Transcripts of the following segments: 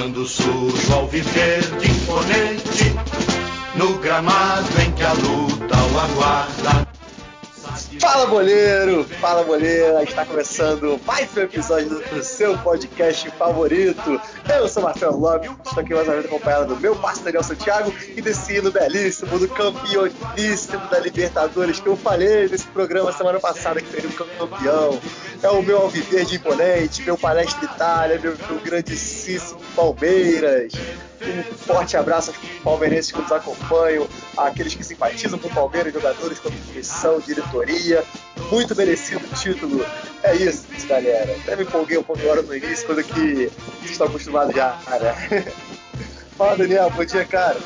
Quando surge ao viver de imponente, no gramado em que a luta o aguarda. Fala boleiro, fala boleira, está começando mais um episódio do seu podcast favorito. Eu sou Marcelo Lopes, estou aqui mais uma vez acompanhado do meu parceiro Daniel Santiago e desse hino belíssimo, do campeoníssimo da Libertadores que eu falei nesse programa semana passada que seria o campeão. É o meu alviverde imponente, meu palestra Itália, meu, meu grandíssimo Palmeiras. Um forte abraço aos palmeirenses que nos acompanham, àqueles que simpatizam com o Palmeiras, jogadores, comissão, diretoria. Muito merecido o título. É isso, galera. Até me empolguei um pouco agora no início, coisa que vocês estão acostumados já, né? Fala, Daniel. Bom dia, cara.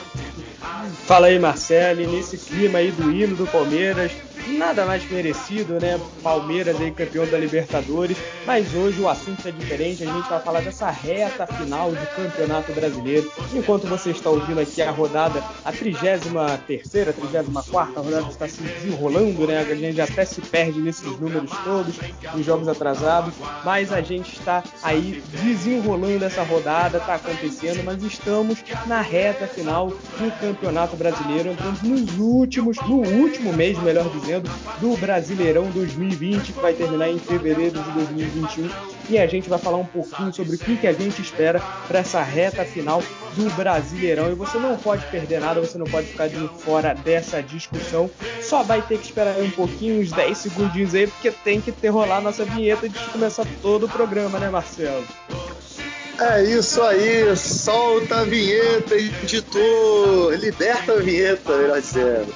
Fala aí, Marcelo. Nesse clima aí do hino do Palmeiras, nada mais merecido, né? Palmeiras aí campeão da Libertadores, mas hoje o assunto é diferente, a gente vai falar dessa reta final de Campeonato Brasileiro. Enquanto você está ouvindo aqui a rodada, a 33ª, 34ª rodada está se desenrolando, né? A gente até se perde nesses números todos, os jogos atrasados, mas a gente está aí desenrolando essa rodada, está acontecendo, mas estamos na reta final do Campeonato Brasileiro, entrando nos últimos, no último mês, melhor dizendo, do Brasileirão 2020, que vai terminar em fevereiro de 2021. E a gente vai falar um pouquinho sobre o que, que a gente espera para essa reta final do Brasileirão. E você não pode perder nada, você não pode ficar de fora dessa discussão. Só vai ter que esperar um pouquinho, uns 10 segundinhos aí, porque tem que ter rolar nossa vinheta de começar todo o programa, né, Marcelo? É isso aí, solta a vinheta, editor, liberta a vinheta, melhor dizendo.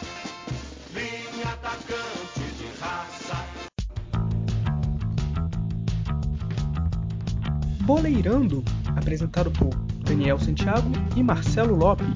Boleirando, apresentado por Daniel Santiago e Marcelo Lopes.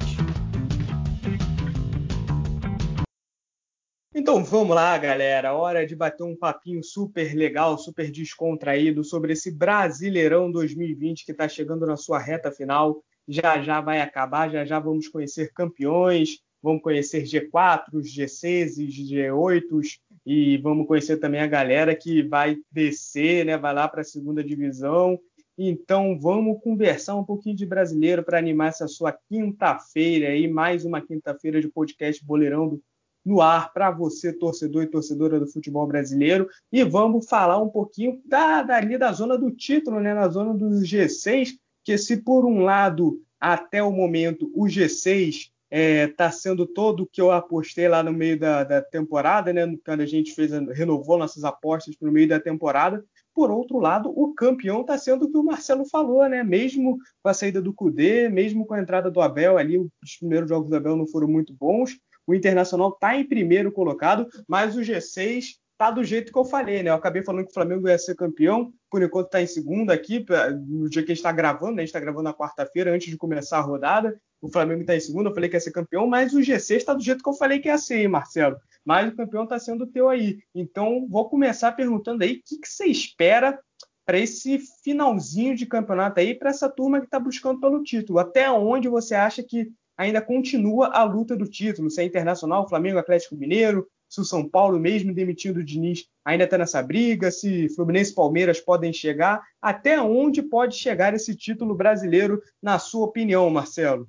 Então vamos lá, galera. Hora de bater um papinho super legal, super descontraído sobre esse Brasileirão 2020 que está chegando na sua reta final. Já já vai acabar, já já vamos conhecer campeões, vamos conhecer G4, G6, G8 e vamos conhecer também a galera que vai descer, né? Vai lá para a segunda divisão então vamos conversar um pouquinho de brasileiro para animar essa sua quinta-feira aí, mais uma quinta-feira de podcast Boleirão no ar para você, torcedor e torcedora do futebol brasileiro. E vamos falar um pouquinho da, dali da zona do título, né? Na zona dos G6, que se por um lado, até o momento, o G6 está é, tá sendo todo o que eu apostei lá no meio da, da temporada, né? Quando a gente fez, renovou nossas apostas no meio da temporada. Por outro lado, o campeão está sendo o que o Marcelo falou, né? Mesmo com a saída do Cudê, mesmo com a entrada do Abel ali, os primeiros jogos do Abel não foram muito bons. O Internacional está em primeiro colocado, mas o G6 tá do jeito que eu falei, né? Eu acabei falando que o Flamengo ia ser campeão, por enquanto está em segundo aqui, no dia que a gente está gravando, né? A gente está gravando na quarta-feira, antes de começar a rodada. O Flamengo está em segundo, eu falei que ia ser campeão, mas o G6 está do jeito que eu falei que ia ser, hein, Marcelo? Mas o campeão está sendo teu aí. Então, vou começar perguntando aí o que, que você espera para esse finalzinho de campeonato aí, para essa turma que está buscando pelo título. Até onde você acha que ainda continua a luta do título? Se é Internacional, Flamengo, Atlético Mineiro, se o São Paulo, mesmo demitindo o Diniz, ainda está nessa briga, se Fluminense e Palmeiras podem chegar, até onde pode chegar esse título brasileiro, na sua opinião, Marcelo?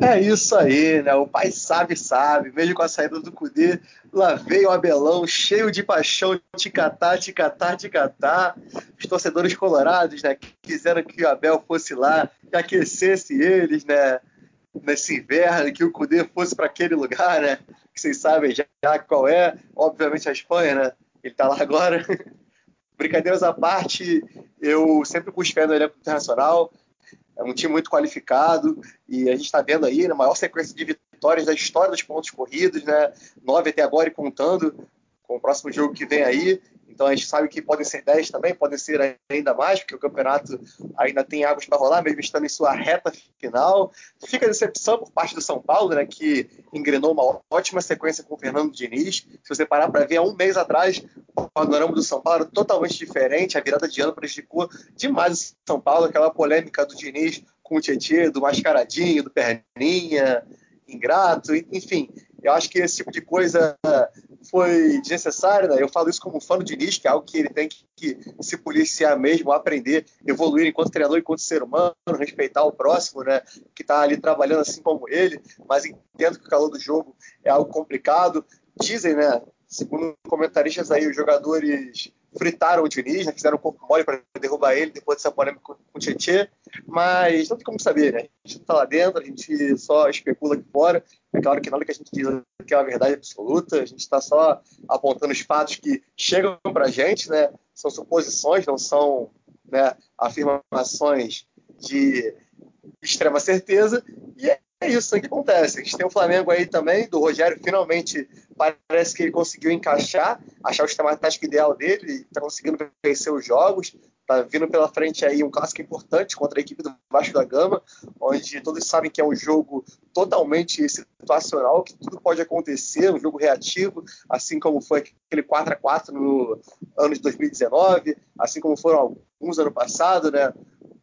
É isso aí, né? O pai sabe, sabe. Mesmo com a saída do Cudê, lá veio o Abelão, cheio de paixão, ticatá, ticatá, ticatá. Os torcedores colorados, né? Quiseram que o Abel fosse lá, que aquecesse eles, né? Nesse inverno, que o Cudê fosse para aquele lugar, né? Que vocês sabem já qual é. Obviamente a Espanha, né? Ele tá lá agora. Brincadeiras à parte, eu sempre busquei no elenco internacional é um time muito qualificado e a gente está vendo aí a né, maior sequência de vitórias da história dos pontos corridos, né? Nove até agora e contando com o próximo jogo que vem aí. Então a gente sabe que podem ser 10 também, podem ser ainda mais, porque o campeonato ainda tem águas para rolar, mesmo estando em sua reta final. Fica a decepção por parte do São Paulo, né, que engrenou uma ótima sequência com o Fernando Diniz. Se você parar para ver, há um mês atrás, o panorama do São Paulo era totalmente diferente. A virada de ano prejudicou demais o São Paulo, aquela polêmica do Diniz com o Tietchan, do Mascaradinho, do Perninha, ingrato, enfim. Eu acho que esse tipo de coisa foi desnecessária, né? Eu falo isso como fã do Diniz, que é algo que ele tem que, que se policiar mesmo, aprender, evoluir enquanto treinador, enquanto ser humano, respeitar o próximo, né? Que está ali trabalhando assim como ele, mas entendo que o calor do jogo é algo complicado. Dizem, né? Segundo comentaristas aí, os jogadores fritaram o Diniz, né, fizeram um corpo mole para derrubar ele depois dessa polêmica com o Tietchan, mas não tem como saber, né? A gente não está lá dentro, a gente só especula aqui fora. É claro que nada que a gente diz aqui é uma verdade absoluta, a gente está só apontando os fatos que chegam para a gente, né? São suposições, não são né, afirmações de extrema certeza, e é isso que acontece. A gente tem o Flamengo aí também, do Rogério, finalmente parece que ele conseguiu encaixar, achar o sistema tático ideal dele, está conseguindo vencer os jogos, está vindo pela frente aí um clássico importante contra a equipe do Vasco da Gama, onde todos sabem que é um jogo totalmente situacional, que tudo pode acontecer, um jogo reativo, assim como foi aquele 4 a 4 no ano de 2019, assim como foram alguns ano passado, né?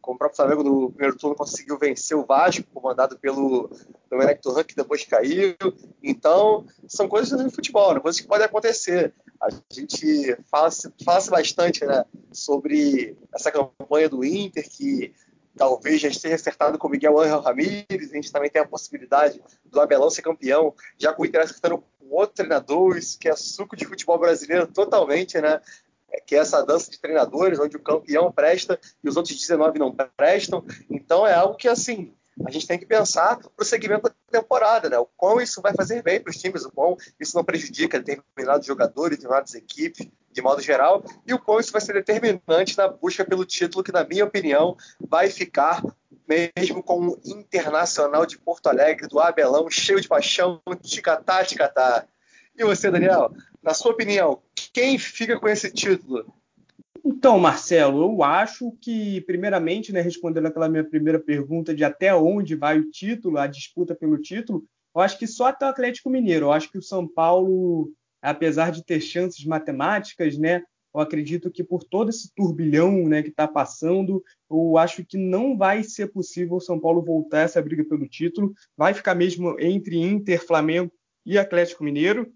Como o próprio Flamengo no primeiro turno conseguiu vencer o Vasco, comandado pelo Domenech Turhan, que depois caiu. Então, são coisas do futebol, né? coisas que podem acontecer. A gente fala-se fala bastante né, sobre essa campanha do Inter, que talvez já esteja acertado com o Miguel Angel Ramírez, a gente também tem a possibilidade do Abelão ser campeão, já com o Inter acertando com outro treinador, isso que é suco de futebol brasileiro totalmente, né? É que é essa dança de treinadores, onde o campeão presta e os outros 19 não prestam. Então é algo que, assim, a gente tem que pensar para o segmento da temporada, né? O quão isso vai fazer bem para os times, o quão isso não prejudica determinados jogadores, determinadas equipes, de modo geral, e o quão isso vai ser determinante na busca pelo título, que, na minha opinião, vai ficar mesmo com o Internacional de Porto Alegre, do Abelão, cheio de paixão, ticatá, ticatá. E você, Daniel, na sua opinião, quem fica com esse título? Então, Marcelo, eu acho que, primeiramente, né, respondendo aquela minha primeira pergunta de até onde vai o título, a disputa pelo título, eu acho que só até o Atlético Mineiro. Eu acho que o São Paulo, apesar de ter chances matemáticas, né, eu acredito que por todo esse turbilhão né, que está passando, eu acho que não vai ser possível o São Paulo voltar essa briga pelo título. Vai ficar mesmo entre Inter, Flamengo e Atlético Mineiro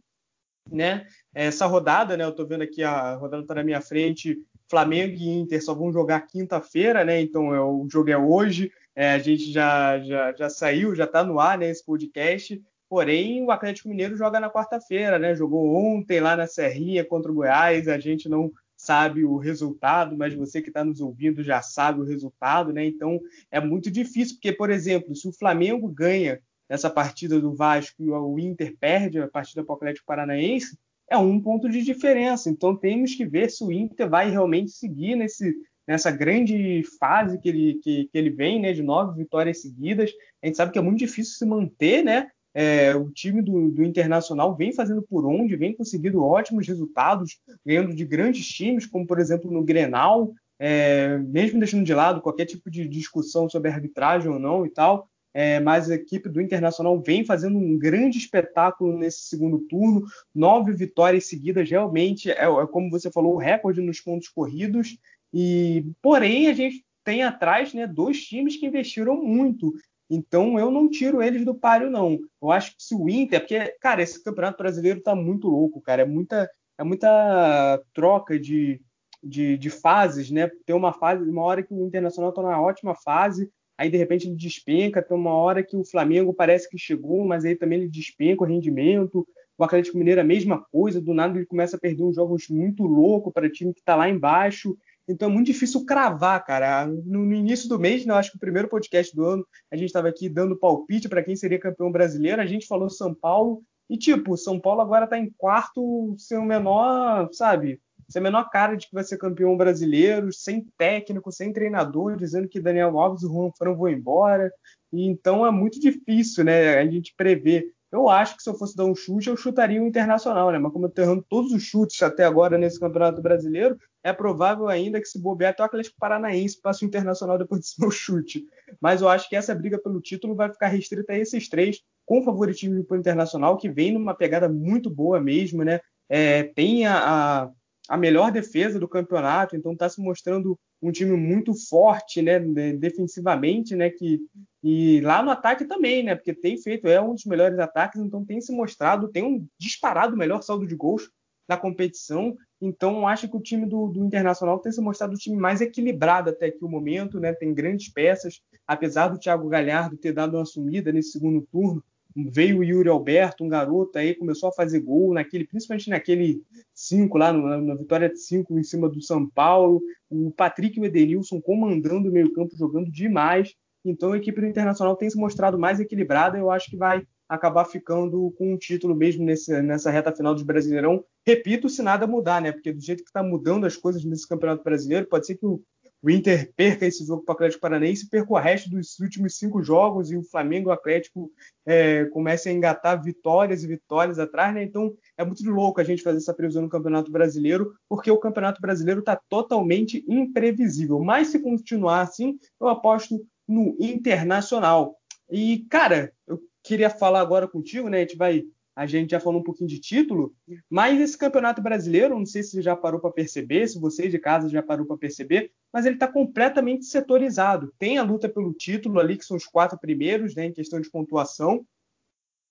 né? Essa rodada, né? Eu estou vendo aqui a rodada está na minha frente. Flamengo e Inter só vão jogar quinta-feira, né? Então é, o jogo é hoje. É, a gente já, já, já saiu, já está no ar, né? Esse podcast. Porém, o Atlético Mineiro joga na quarta-feira, né? Jogou ontem lá na Serrinha contra o Goiás. A gente não sabe o resultado, mas você que está nos ouvindo já sabe o resultado, né? Então é muito difícil, porque, por exemplo, se o Flamengo ganha essa partida do Vasco e o Inter perde a partida para o Atlético Paranaense, é um ponto de diferença. Então temos que ver se o Inter vai realmente seguir nesse, nessa grande fase que ele, que, que ele vem, né, de nove vitórias seguidas. A gente sabe que é muito difícil se manter, né? É, o time do, do, Internacional vem fazendo por onde, vem conseguindo ótimos resultados, ganhando de grandes times, como por exemplo no Grenal, é, mesmo deixando de lado qualquer tipo de discussão sobre arbitragem ou não e tal, é, mas a equipe do Internacional vem fazendo um grande espetáculo nesse segundo turno, nove vitórias seguidas, realmente é, é como você falou, o recorde nos pontos corridos. E porém a gente tem atrás né, dois times que investiram muito. Então eu não tiro eles do páreo, não. Eu acho que se o Inter, porque, cara, esse campeonato brasileiro tá muito louco, cara. É muita, é muita troca de, de, de fases, né? Tem uma fase, uma hora que o Internacional tá numa ótima fase, aí de repente ele despenca, tem uma hora que o Flamengo parece que chegou, mas aí também ele despenca o rendimento. O Atlético Mineiro a mesma coisa, do nada ele começa a perder uns jogos muito loucos para time que está lá embaixo. Então é muito difícil cravar, cara. No, no início do mês, né, acho que o primeiro podcast do ano, a gente estava aqui dando palpite para quem seria campeão brasileiro. A gente falou São Paulo. E, tipo, São Paulo agora está em quarto, sem o menor, sabe? Sem a menor cara de que vai ser campeão brasileiro, sem técnico, sem treinador, dizendo que Daniel Alves e Juan Fran vão embora. E então é muito difícil, né, a gente prever. Eu acho que se eu fosse dar um chute, eu chutaria o Internacional, né? Mas como eu tô errando todos os chutes até agora nesse Campeonato Brasileiro, é provável ainda que se bobear até o Atlético Paranaense passe o Internacional depois desse meu chute. Mas eu acho que essa briga pelo título vai ficar restrita a esses três, com favoritismo para o Internacional, que vem numa pegada muito boa mesmo, né? É, tem a, a a melhor defesa do campeonato, então está se mostrando um time muito forte, né, defensivamente, né, que e lá no ataque também, né, porque tem feito é um dos melhores ataques, então tem se mostrado, tem um disparado melhor saldo de gols na competição. Então acho que o time do, do Internacional tem se mostrado o time mais equilibrado até aqui o momento, né, tem grandes peças, apesar do Thiago Galhardo ter dado uma sumida nesse segundo turno, veio o Yuri Alberto, um garoto aí, começou a fazer gol, naquele, principalmente naquele 5 lá, na, na vitória de 5 em cima do São Paulo. O Patrick e o Edenilson comandando o meio-campo, jogando demais. Então a equipe do Internacional tem se mostrado mais equilibrada. Eu acho que vai acabar ficando com um título mesmo nesse, nessa reta final do Brasileirão. Repito, se nada mudar, né? Porque do jeito que está mudando as coisas nesse Campeonato Brasileiro, pode ser que o o Inter perca esse jogo para o Atlético Paranaense, perca o resto dos últimos cinco jogos e o Flamengo e o Atlético é, comecem a engatar vitórias e vitórias atrás, né? Então é muito louco a gente fazer essa previsão no Campeonato Brasileiro, porque o Campeonato Brasileiro está totalmente imprevisível. Mas se continuar assim, eu aposto no Internacional. E, cara, eu queria falar agora contigo, né? A gente vai a gente já falou um pouquinho de título, mas esse campeonato brasileiro, não sei se já parou para perceber, se você de casa já parou para perceber, mas ele está completamente setorizado. Tem a luta pelo título ali, que são os quatro primeiros, né, em questão de pontuação.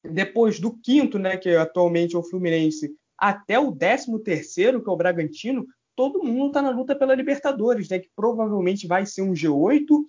Depois do quinto, né, que atualmente é o Fluminense, até o décimo terceiro, que é o Bragantino, todo mundo está na luta pela Libertadores, né, que provavelmente vai ser um G8.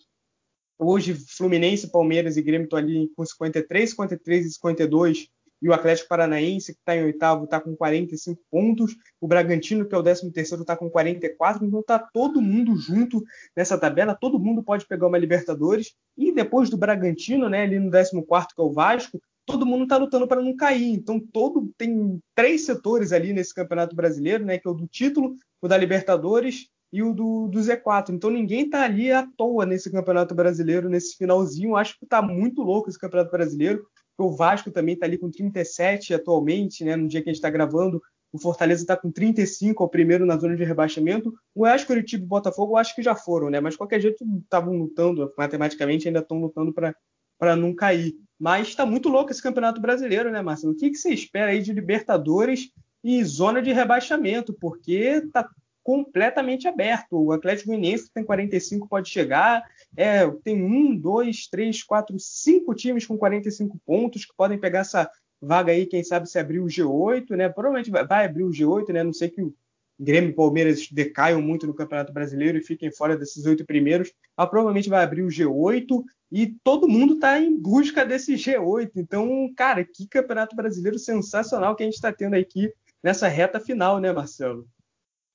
Hoje, Fluminense, Palmeiras e Grêmio estão ali com 53, 53 e 52 e o Atlético Paranaense, que está em oitavo, está com 45 pontos, o Bragantino, que é o décimo terceiro, está com 44, então está todo mundo junto nessa tabela, todo mundo pode pegar uma Libertadores, e depois do Bragantino, né, ali no décimo quarto, que é o Vasco, todo mundo está lutando para não cair, então todo tem três setores ali nesse Campeonato Brasileiro, né, que é o do título, o da Libertadores e o do, do Z4. Então ninguém está ali à toa nesse Campeonato Brasileiro, nesse finalzinho. Acho que está muito louco esse Campeonato Brasileiro. O Vasco também está ali com 37 atualmente, né? No dia que a gente está gravando, o Fortaleza está com 35, ao primeiro na zona de rebaixamento. O Oeste, Curitiba e Botafogo, eu acho que já foram, né? Mas de qualquer jeito estavam lutando, matematicamente ainda estão lutando para não cair. Mas está muito louco esse Campeonato Brasileiro, né, Marcelo? O que, que você espera aí de Libertadores e zona de rebaixamento? Porque está completamente aberto. O Atlético Goianiense tem 45 pode chegar. É, tem um, dois, três, quatro, cinco times com 45 pontos que podem pegar essa vaga aí, quem sabe se abrir o G8, né? Provavelmente vai, abrir o G8, né? Não sei que o Grêmio e Palmeiras decaiam muito no Campeonato Brasileiro e fiquem fora desses oito primeiros. Ela provavelmente vai abrir o G8 e todo mundo está em busca desse G8. Então, cara, que Campeonato Brasileiro sensacional que a gente está tendo aqui nessa reta final, né, Marcelo?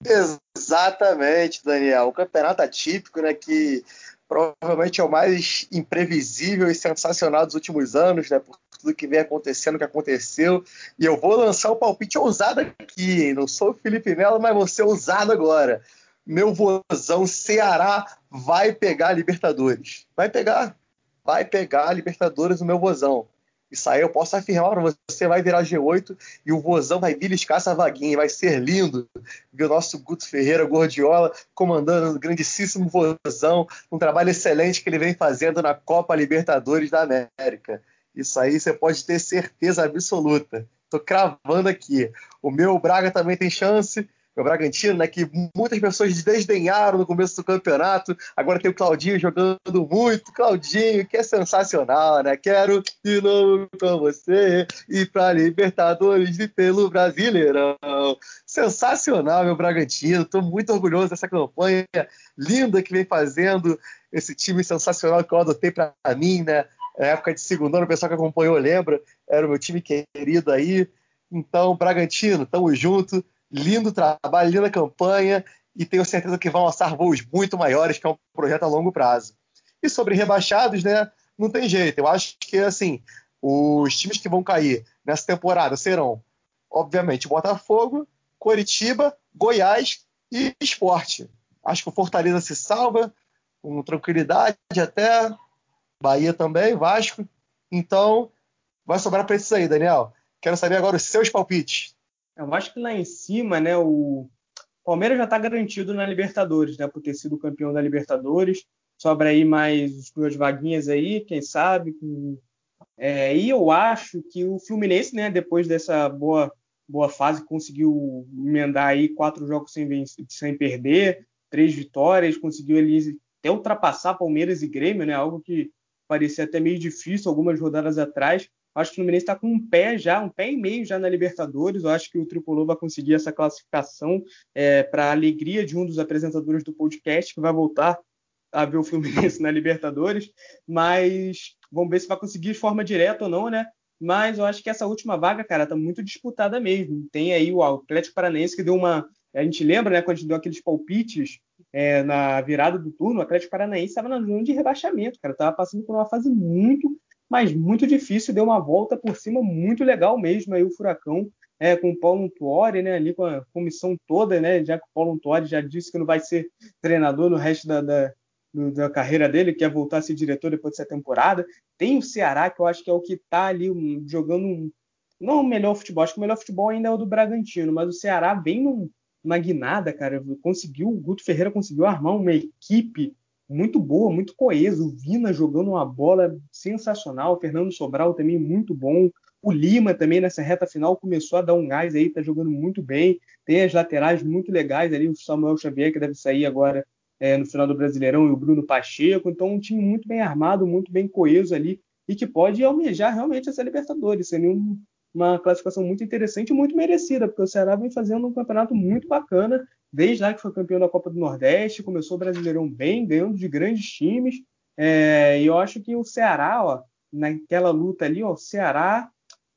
Exatamente, Daniel. O campeonato atípico, né, que provavelmente é o mais imprevisível e sensacional dos últimos anos, né, por tudo que vem acontecendo, que aconteceu. E eu vou lançar o um palpite ousado aqui, hein? Não sou o Felipe Melo, mas vou ser ousado agora. Meu vozão Ceará vai pegar a Libertadores. Vai pegar. Vai pegar a Libertadores no meu vozão. Isso aí eu posso afirmar para você, vai virar G8 e o Vozão vai beliscar essa vaguinha, vai ser lindo ver o nosso Guto Ferreira Gordiola comandando o grandíssimo Vozão, um trabalho excelente que ele vem fazendo na Copa Libertadores da América. Isso aí você pode ter certeza absoluta. Estou cravando aqui. O meu Braga também tem chance, o Bragantino, né, que muitas pessoas desdenharam no começo do campeonato. Agora tem o Claudinho jogando muito. Claudinho, que é sensacional, né? Quero de novo com você e para Libertadores e pelo Brasileirão. Sensacional, meu Bragantino. Estou muito orgulhoso dessa campanha linda que vem fazendo esse time sensacional que eu adotei para mim, né? Na época de segundo ano, o pessoal que acompanhou lembra, era o meu time querido aí. Então, Bragantino, tamo junto lindo trabalho, linda campanha e tenho certeza que vão alçar voos muito maiores, que é um projeto a longo prazo. E sobre rebaixados, né? Não tem jeito. Eu acho que assim, os times que vão cair nessa temporada serão, obviamente, Botafogo, Coritiba, Goiás e Esporte. Acho que o Fortaleza se salva com tranquilidade até Bahia também, Vasco. Então, vai sobrar para esses aí, Daniel. Quero saber agora os seus palpites. Eu acho que lá em cima, né, o Palmeiras já está garantido na Libertadores, né, por ter sido campeão da Libertadores. Sobra aí mais duas vaguinhas aí, quem sabe. Com... É, e eu acho que o Fluminense, né, depois dessa boa boa fase, conseguiu emendar aí quatro jogos sem, vencer, sem perder, três vitórias, conseguiu ali até ultrapassar Palmeiras e Grêmio, né? Algo que parecia até meio difícil algumas rodadas atrás. Acho que o Fluminense está com um pé já, um pé e meio já na Libertadores. Eu acho que o Tricolor vai conseguir essa classificação é, para a alegria de um dos apresentadores do podcast, que vai voltar a ver o Fluminense na Libertadores. Mas vamos ver se vai conseguir de forma direta ou não, né? Mas eu acho que essa última vaga, cara, tá muito disputada mesmo. Tem aí o Atlético Paranaense que deu uma. A gente lembra, né, quando a gente deu aqueles palpites é, na virada do turno, o Atlético Paranaense estava na zona de rebaixamento, cara. Estava passando por uma fase muito mas muito difícil, deu uma volta por cima muito legal mesmo aí o Furacão, é, com o Paulo Tuori, né, ali com a comissão toda, né, já que o Paulo Tuori já disse que não vai ser treinador no resto da, da, da carreira dele, quer voltar a ser diretor depois dessa temporada. Tem o Ceará, que eu acho que é o que está ali jogando um, não o melhor futebol, acho que o melhor futebol ainda é o do Bragantino, mas o Ceará vem numa guinada, cara, conseguiu, o Guto Ferreira conseguiu armar uma equipe muito boa, muito coeso. O Vina jogando uma bola sensacional, o Fernando Sobral também muito bom. O Lima também nessa reta final começou a dar um gás aí, tá jogando muito bem. Tem as laterais muito legais ali, o Samuel Xavier que deve sair agora é, no final do Brasileirão e o Bruno Pacheco. Então um time muito bem armado, muito bem coeso ali e que pode almejar realmente essa Libertadores. Seria um, uma classificação muito interessante e muito merecida, porque o Ceará vem fazendo um campeonato muito bacana desde lá que foi campeão da Copa do Nordeste, começou o Brasileirão bem, ganhando de grandes times. É, e eu acho que o Ceará, ó, naquela luta ali, ó, o Ceará,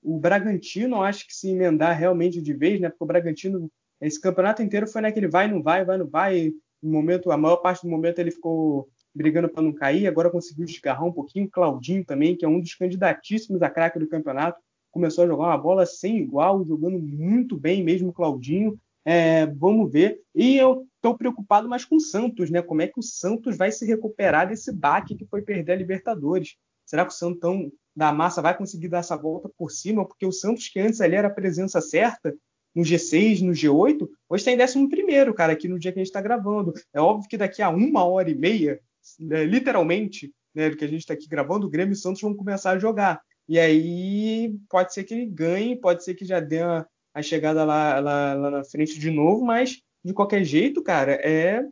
o Bragantino, acho que se emendar realmente de vez, né? Porque o Bragantino, esse campeonato inteiro foi naquele vai, não vai, vai, não vai. No momento, a maior parte do momento ele ficou brigando para não cair, agora conseguiu desgarrar um pouquinho. Claudinho também, que é um dos candidatíssimos a craque do campeonato, começou a jogar uma bola sem igual, jogando muito bem mesmo Claudinho. É, vamos ver. E eu estou preocupado mais com o Santos, né? Como é que o Santos vai se recuperar desse baque que foi perder a Libertadores? Será que o Santão da Massa vai conseguir dar essa volta por cima? Porque o Santos, que antes ali era a presença certa, no G6, no G8, hoje está em 11, cara, aqui no dia que a gente está gravando. É óbvio que daqui a uma hora e meia, né, literalmente, né, que a gente está aqui gravando, o Grêmio e o Santos vão começar a jogar. E aí pode ser que ele ganhe, pode ser que já dê uma, a chegada lá, lá, lá, na frente de novo, mas de qualquer jeito, cara, é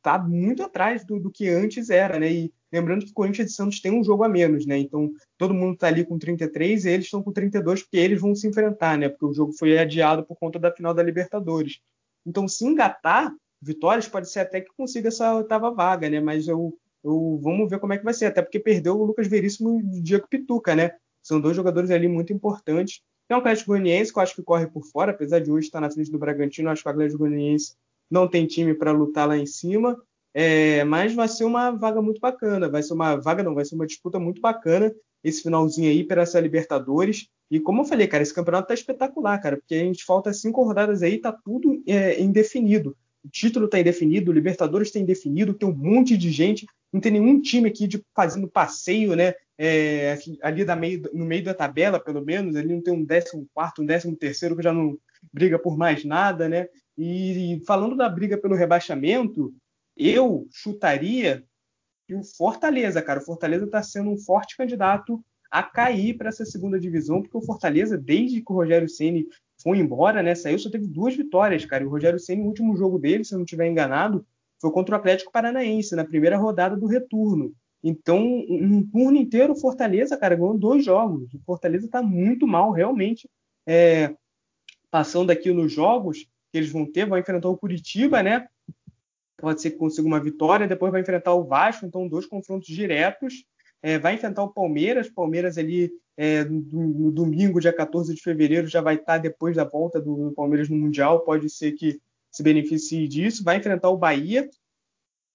tá muito atrás do, do, que antes era, né? E lembrando que Corinthians e Santos tem um jogo a menos, né? Então todo mundo tá ali com 33 e eles estão com 32 porque eles vão se enfrentar, né? Porque o jogo foi adiado por conta da final da Libertadores. Então, se engatar vitórias, pode ser até que consiga essa oitava vaga, né? Mas eu, eu vamos ver como é que vai ser, até porque perdeu o Lucas Veríssimo e o Diego Pituca, né? São dois jogadores ali muito importantes tem o Atlético Goianiense, que eu acho que corre por fora, apesar de hoje estar na frente do Bragantino, acho que o Atlético Goianiense não tem time para lutar lá em cima. É, mas vai ser uma vaga muito bacana, vai ser uma vaga não, vai ser uma disputa muito bacana esse finalzinho aí para essa Libertadores. E como eu falei, cara, esse campeonato tá espetacular, cara, porque a gente falta cinco rodadas aí, tá tudo é, indefinido. O título tá indefinido, o Libertadores tá indefinido, tem um monte de gente, não tem nenhum time aqui de fazendo passeio, né? é, ali meio, no meio da tabela, pelo menos, ali não tem um 14, um 13 terceiro que já não briga por mais nada, né? E falando da briga pelo rebaixamento, eu chutaria que o Fortaleza, cara, o Fortaleza está sendo um forte candidato a cair para essa segunda divisão, porque o Fortaleza, desde que o Rogério Ceni foi embora, né, saiu, só teve duas vitórias, cara. E o Rogério Ceni, o último jogo dele, se eu não estiver enganado, foi contra o Atlético Paranaense, na primeira rodada do retorno. Então, um turno inteiro, Fortaleza, cara, ganhou dois jogos. O Fortaleza está muito mal, realmente. É, passando aqui nos jogos que eles vão ter, vai enfrentar o Curitiba, né? Pode ser que consiga uma vitória, depois vai enfrentar o Vasco, então dois confrontos diretos. É, vai enfrentar o Palmeiras, Palmeiras ali é, no, no, domingo, dia 14 de fevereiro, já vai estar depois da volta do, do Palmeiras no Mundial, pode ser que se beneficie disso. Vai enfrentar o Bahia,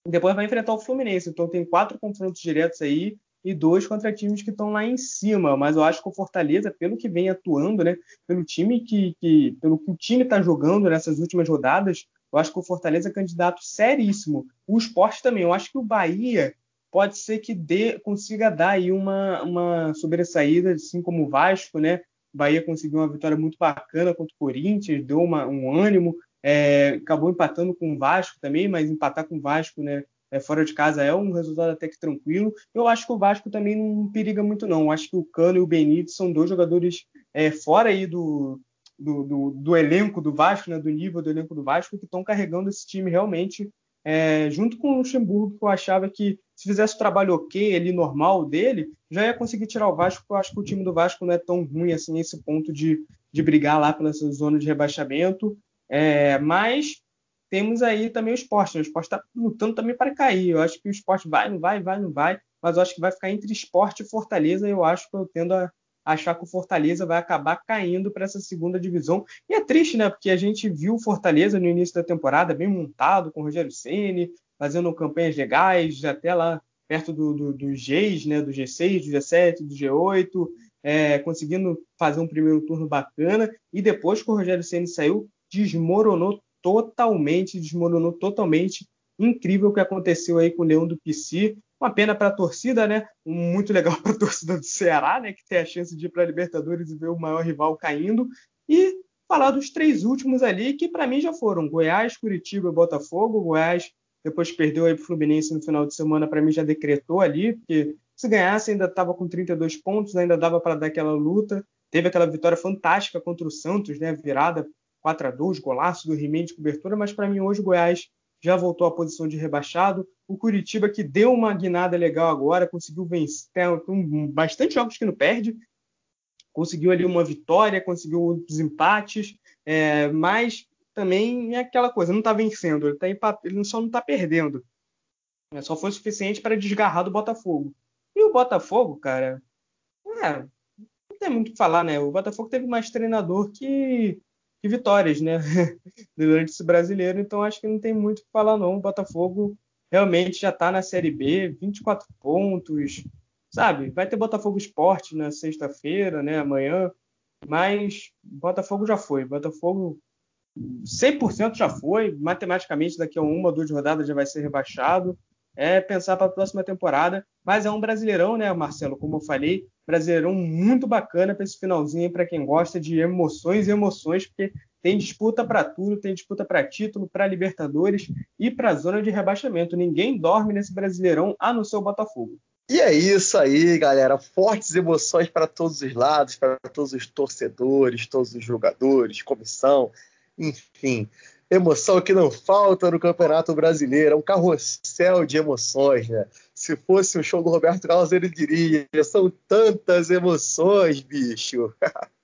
depois vai enfrentar o Fluminense. Então tem quatro confrontos diretos aí e dois contra times que estão lá em cima. Mas eu acho que o Fortaleza, pelo que vem atuando, né, pelo time que, que pelo que o time está jogando nessas últimas rodadas, eu acho que o Fortaleza é candidato seríssimo. O esporte também. Eu acho que o Bahia pode ser que dê, consiga dar aí uma, uma sobressaída, assim como o Vasco, né? O Bahia conseguiu uma vitória muito bacana contra o Corinthians, deu uma, um ânimo. É, acabou empatando com o Vasco também, mas empatar com o Vasco, né? É, fora de casa é um resultado até que tranquilo. Eu acho que o Vasco também não periga muito, não. Eu acho que o Cano e o Benítez são dois jogadores é, fora aí do, do, do, do, elenco do Vasco, né, do nível do elenco do Vasco, que estão carregando esse time realmente é, junto com o Luxemburgo, que eu achava que se fizesse o trabalho ok, ali normal dele, já ia conseguir tirar o Vasco, porque eu acho que o time do Vasco não é tão ruim assim, esse ponto de, de brigar lá pela zona de rebaixamento. É, mas temos aí também o esporte, né? o esporte está lutando também para cair. Eu acho que o esporte vai, não vai, vai, não vai, mas eu acho que vai ficar entre esporte e Fortaleza, eu acho que eu tendo a achar que o Fortaleza vai acabar caindo para essa segunda divisão. E é triste, né? Porque a gente viu o Fortaleza no início da temporada bem montado, com o Rogério Ceni fazendo campanhas legais, até lá perto do, do, do Gs, né? Do G6, do G7, do G8, é, conseguindo fazer um primeiro turno bacana. E depois que o Rogério Ceni saiu, desmoronou totalmente, desmoronou totalmente. Incrível o que aconteceu aí com o Leão do PC. Uma pena para a torcida, né? Muito legal para a torcida do Ceará, né? Que tem a chance de ir para a Libertadores e ver o maior rival caindo. E falar dos três últimos ali, que para mim já foram Goiás, Curitiba e Botafogo. Goiás, depois perdeu aí para o Fluminense no final de semana, para mim já decretou ali, porque se ganhasse ainda estava com 32 pontos, ainda dava para dar aquela luta. Teve aquela vitória fantástica contra o Santos, né? Virada 4 a 2 golaço do Rimei de cobertura, mas para mim hoje o Goiás já voltou à posição de rebaixado. O Curitiba, que deu uma guinada legal agora, conseguiu vencer, tem bastante jogos que não perde, conseguiu ali uma vitória, conseguiu outros empates, é, mas também é aquela coisa, não está vencendo, ele, tá ele só não está perdendo. É, só foi suficiente para desgarrar do Botafogo. E o Botafogo, cara, é, não tem muito o que falar, né? O Botafogo teve mais treinador que que vitórias, né? Durante esse brasileiro, então acho que não tem muito o que falar, não. O Botafogo realmente já está na Série B, 24 pontos, sabe? Vai ter Botafogo Esporte na sexta-feira, né? Amanhã, mas Botafogo já foi. Botafogo 100% já foi, matematicamente daqui a uma ou duas rodadas já vai ser rebaixado. É pensar para a próxima temporada, mas é um brasileirão, né, Marcelo? Como eu falei, Brasileirão muito bacana para esse finalzinho, para quem gosta de emoções e emoções, porque tem disputa para tudo, tem disputa para título, para Libertadores e para zona de rebaixamento. Ninguém dorme nesse Brasileirão a não ser o Botafogo. E é isso aí, galera. Fortes emoções para todos os lados, para todos os torcedores, todos os jogadores, comissão, enfim. Emoção que não falta no Campeonato Brasileiro. É um carrossel de emoções, né? Se fosse um show do Roberto Carlos, ele diria: são tantas emoções, bicho.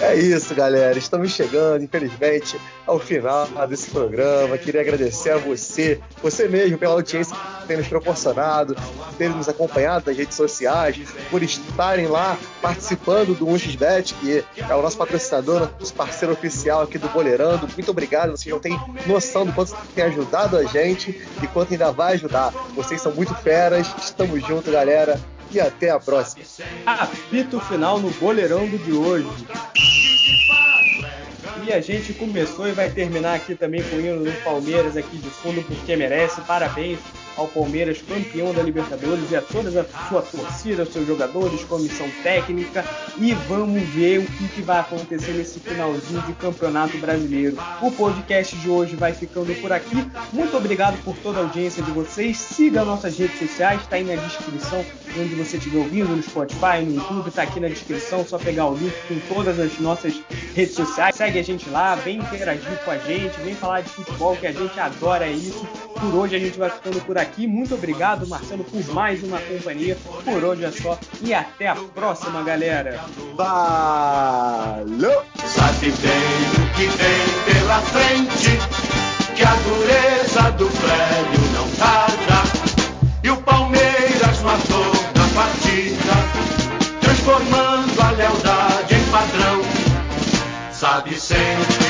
É isso, galera. Estamos chegando, infelizmente, ao final desse programa. Queria agradecer a você, você mesmo, pela audiência que tem nos proporcionado, por ter nos acompanhado nas redes sociais, por estarem lá participando do 1xBet, que é o nosso patrocinador, nosso parceiro oficial aqui do Boleirando. Muito obrigado. Vocês não têm noção do quanto tem ajudado a gente e quanto ainda vai ajudar. Vocês são muito feras. Estamos juntos, galera e até a próxima. Apito final no boleirão do de hoje. E a gente começou e vai terminar aqui também com o hino do Palmeiras aqui de fundo, porque merece. Parabéns ao Palmeiras, campeão da Libertadores, e a toda a sua torcida, seus jogadores, comissão técnica. E vamos ver o que, que vai acontecer nesse finalzinho de campeonato brasileiro. O podcast de hoje vai ficando por aqui. Muito obrigado por toda a audiência de vocês. Siga nossas redes sociais, está aí na descrição onde você estiver ouvindo, no Spotify, no YouTube, está aqui na descrição, só pegar o link com todas as nossas redes sociais. Segue a gente lá, vem interagir com a gente, vem falar de futebol, que a gente adora isso. Por hoje a gente vai ficando por aqui. Muito obrigado, Marcelo, por mais uma companhia. Por hoje é só e até a próxima, galera. Valeu! Sabe bem o que vem pela frente, que a dureza do prédio não tarda. E o Palmeiras matou na partida, transformando a lealdade em padrão. Sabe sempre